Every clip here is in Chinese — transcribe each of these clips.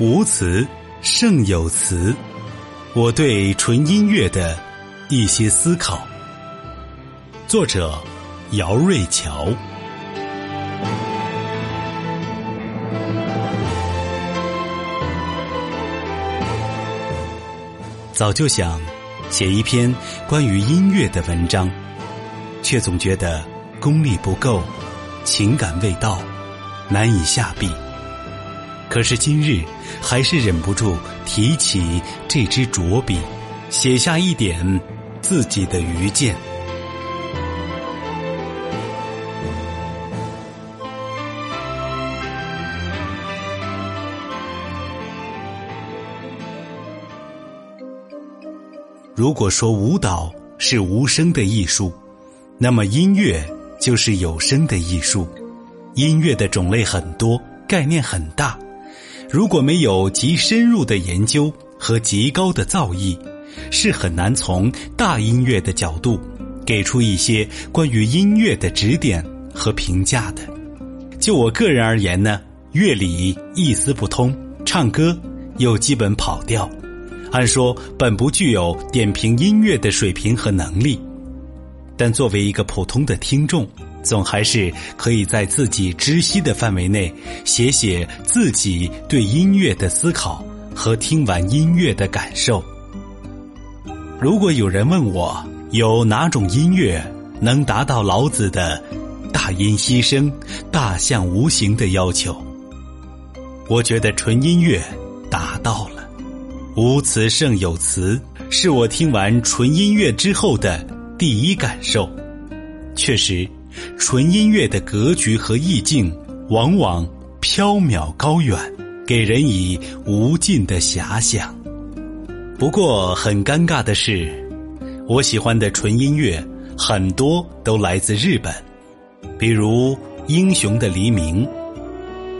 无词胜有词，我对纯音乐的一些思考。作者：姚瑞桥。早就想写一篇关于音乐的文章，却总觉得功力不够，情感未到，难以下笔。可是今日还是忍不住提起这支拙笔，写下一点自己的愚见。如果说舞蹈是无声的艺术，那么音乐就是有声的艺术。音乐的种类很多，概念很大。如果没有极深入的研究和极高的造诣，是很难从大音乐的角度给出一些关于音乐的指点和评价的。就我个人而言呢，乐理一丝不通，唱歌又基本跑调。按说本不具有点评音乐的水平和能力，但作为一个普通的听众，总还是可以在自己知悉的范围内写写自己对音乐的思考和听完音乐的感受。如果有人问我有哪种音乐能达到老子的“大音希声，大象无形”的要求，我觉得纯音乐达到了。无词胜有词，是我听完纯音乐之后的第一感受。确实，纯音乐的格局和意境往往飘渺高远，给人以无尽的遐想。不过，很尴尬的是，我喜欢的纯音乐很多都来自日本，比如《英雄的黎明》，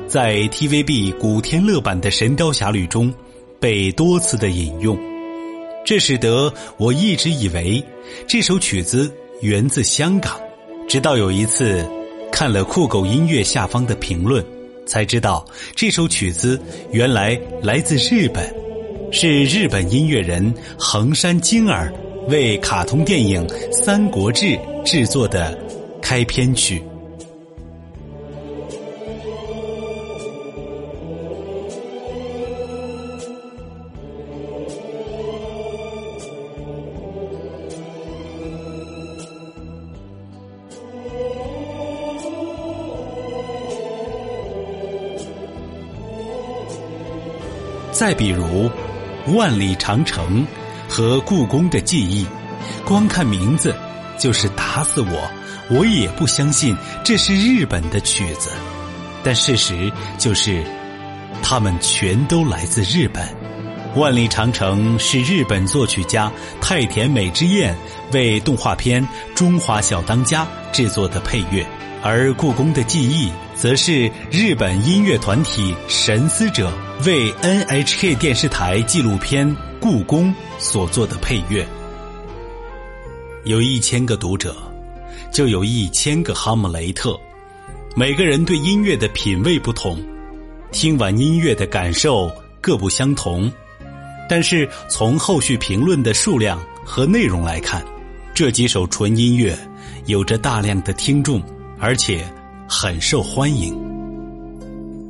在 TVB 古天乐版的《神雕侠侣》中。被多次的引用，这使得我一直以为这首曲子源自香港，直到有一次看了酷狗音乐下方的评论，才知道这首曲子原来来自日本，是日本音乐人横山晶儿为卡通电影《三国志》制作的开篇曲。再比如，《万里长城》和故宫的记忆，光看名字就是打死我，我也不相信这是日本的曲子。但事实就是，他们全都来自日本。《万里长城》是日本作曲家太田美之彦为动画片《中华小当家》制作的配乐，而《故宫的记忆》则是日本音乐团体神思者。为 NHK 电视台纪录片《故宫》所做的配乐，有一千个读者，就有一千个哈姆雷特。每个人对音乐的品味不同，听完音乐的感受各不相同。但是从后续评论的数量和内容来看，这几首纯音乐有着大量的听众，而且很受欢迎。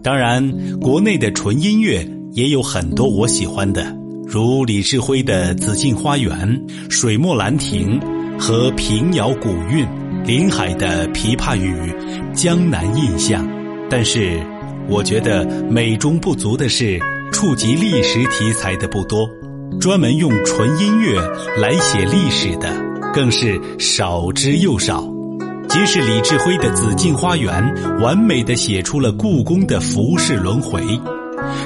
当然，国内的纯音乐也有很多我喜欢的，如李志辉的《紫禁花园》、水墨兰亭和平遥古韵、林海的《琵琶语》、江南印象。但是，我觉得美中不足的是，触及历史题材的不多，专门用纯音乐来写历史的更是少之又少。于是李志辉的《紫禁花园》完美的写出了故宫的浮世轮回，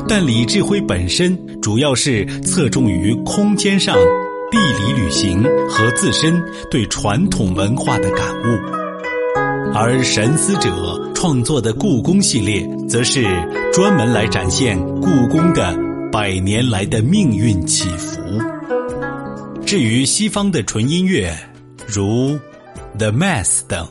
但李志辉本身主要是侧重于空间上地理旅行和自身对传统文化的感悟，而神思者创作的故宫系列，则是专门来展现故宫的百年来的命运起伏。至于西方的纯音乐，如。The Mass 等，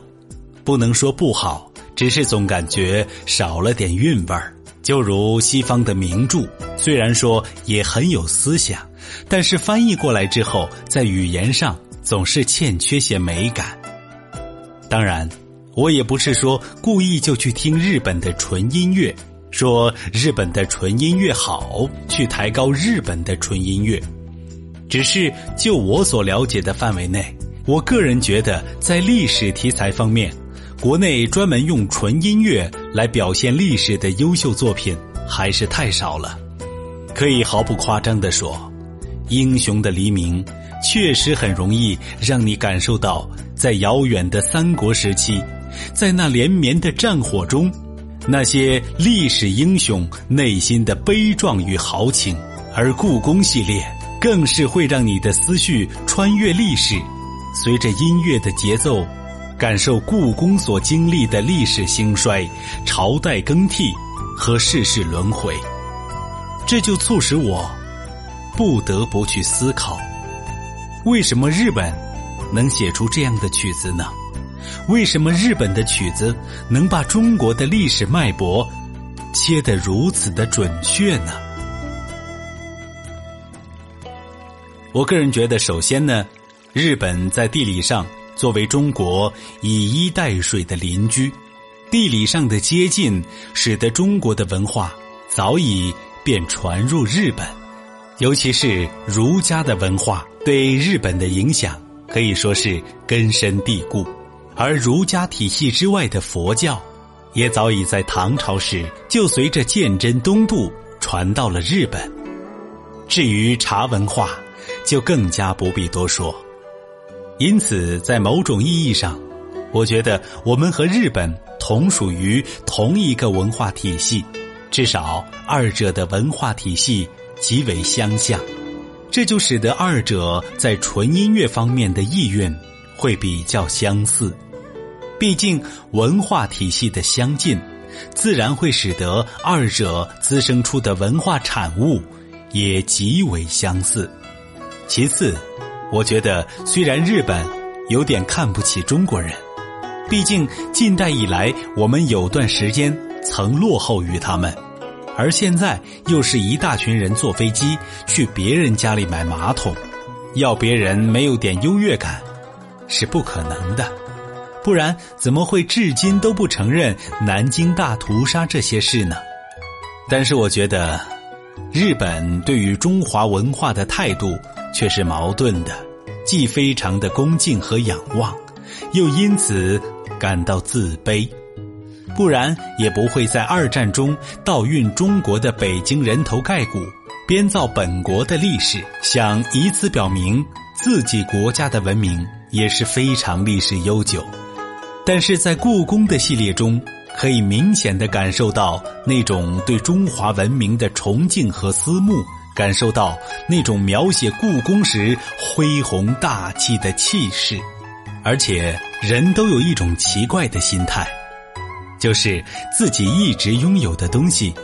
不能说不好，只是总感觉少了点韵味儿。就如西方的名著，虽然说也很有思想，但是翻译过来之后，在语言上总是欠缺些美感。当然，我也不是说故意就去听日本的纯音乐，说日本的纯音乐好，去抬高日本的纯音乐。只是就我所了解的范围内，我个人觉得在历史题材方面，国内专门用纯音乐来表现历史的优秀作品还是太少了。可以毫不夸张地说，《英雄的黎明》确实很容易让你感受到，在遥远的三国时期，在那连绵的战火中，那些历史英雄内心的悲壮与豪情。而故宫系列。更是会让你的思绪穿越历史，随着音乐的节奏，感受故宫所经历的历史兴衰、朝代更替和世事轮回。这就促使我不得不去思考：为什么日本能写出这样的曲子呢？为什么日本的曲子能把中国的历史脉搏切得如此的准确呢？我个人觉得，首先呢，日本在地理上作为中国以衣带水的邻居，地理上的接近，使得中国的文化早已便传入日本，尤其是儒家的文化对日本的影响可以说是根深蒂固，而儒家体系之外的佛教，也早已在唐朝时就随着鉴真东渡传到了日本。至于茶文化，就更加不必多说，因此，在某种意义上，我觉得我们和日本同属于同一个文化体系，至少二者的文化体系极为相像，这就使得二者在纯音乐方面的意愿会比较相似。毕竟文化体系的相近，自然会使得二者滋生出的文化产物也极为相似。其次，我觉得虽然日本有点看不起中国人，毕竟近代以来我们有段时间曾落后于他们，而现在又是一大群人坐飞机去别人家里买马桶，要别人没有点优越感是不可能的，不然怎么会至今都不承认南京大屠杀这些事呢？但是我觉得，日本对于中华文化的态度。却是矛盾的，既非常的恭敬和仰望，又因此感到自卑，不然也不会在二战中盗运中国的北京人头盖骨，编造本国的历史，想以此表明自己国家的文明也是非常历史悠久。但是在故宫的系列中，可以明显的感受到那种对中华文明的崇敬和思慕。感受到那种描写故宫时恢宏大气的气势，而且人都有一种奇怪的心态，就是自己一直拥有的东西，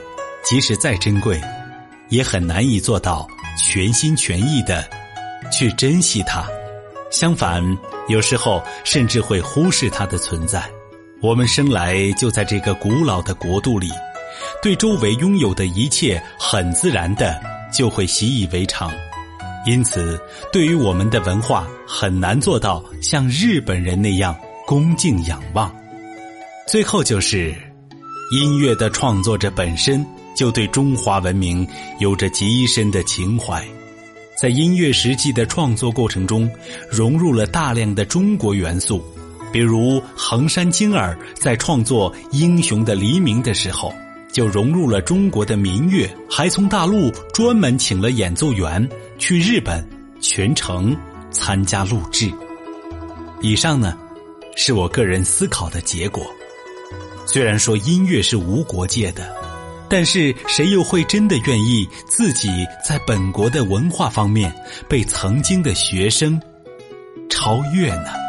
即使再珍贵，也很难以做到全心全意的去珍惜它。相反，有时候甚至会忽视它的存在。我们生来就在这个古老的国度里，对周围拥有的一切很自然的。就会习以为常，因此，对于我们的文化很难做到像日本人那样恭敬仰望。最后就是，音乐的创作者本身就对中华文明有着极深的情怀，在音乐实际的创作过程中，融入了大量的中国元素，比如横山晶儿在创作《英雄的黎明》的时候。就融入了中国的民乐，还从大陆专门请了演奏员去日本全程参加录制。以上呢，是我个人思考的结果。虽然说音乐是无国界的，但是谁又会真的愿意自己在本国的文化方面被曾经的学生超越呢？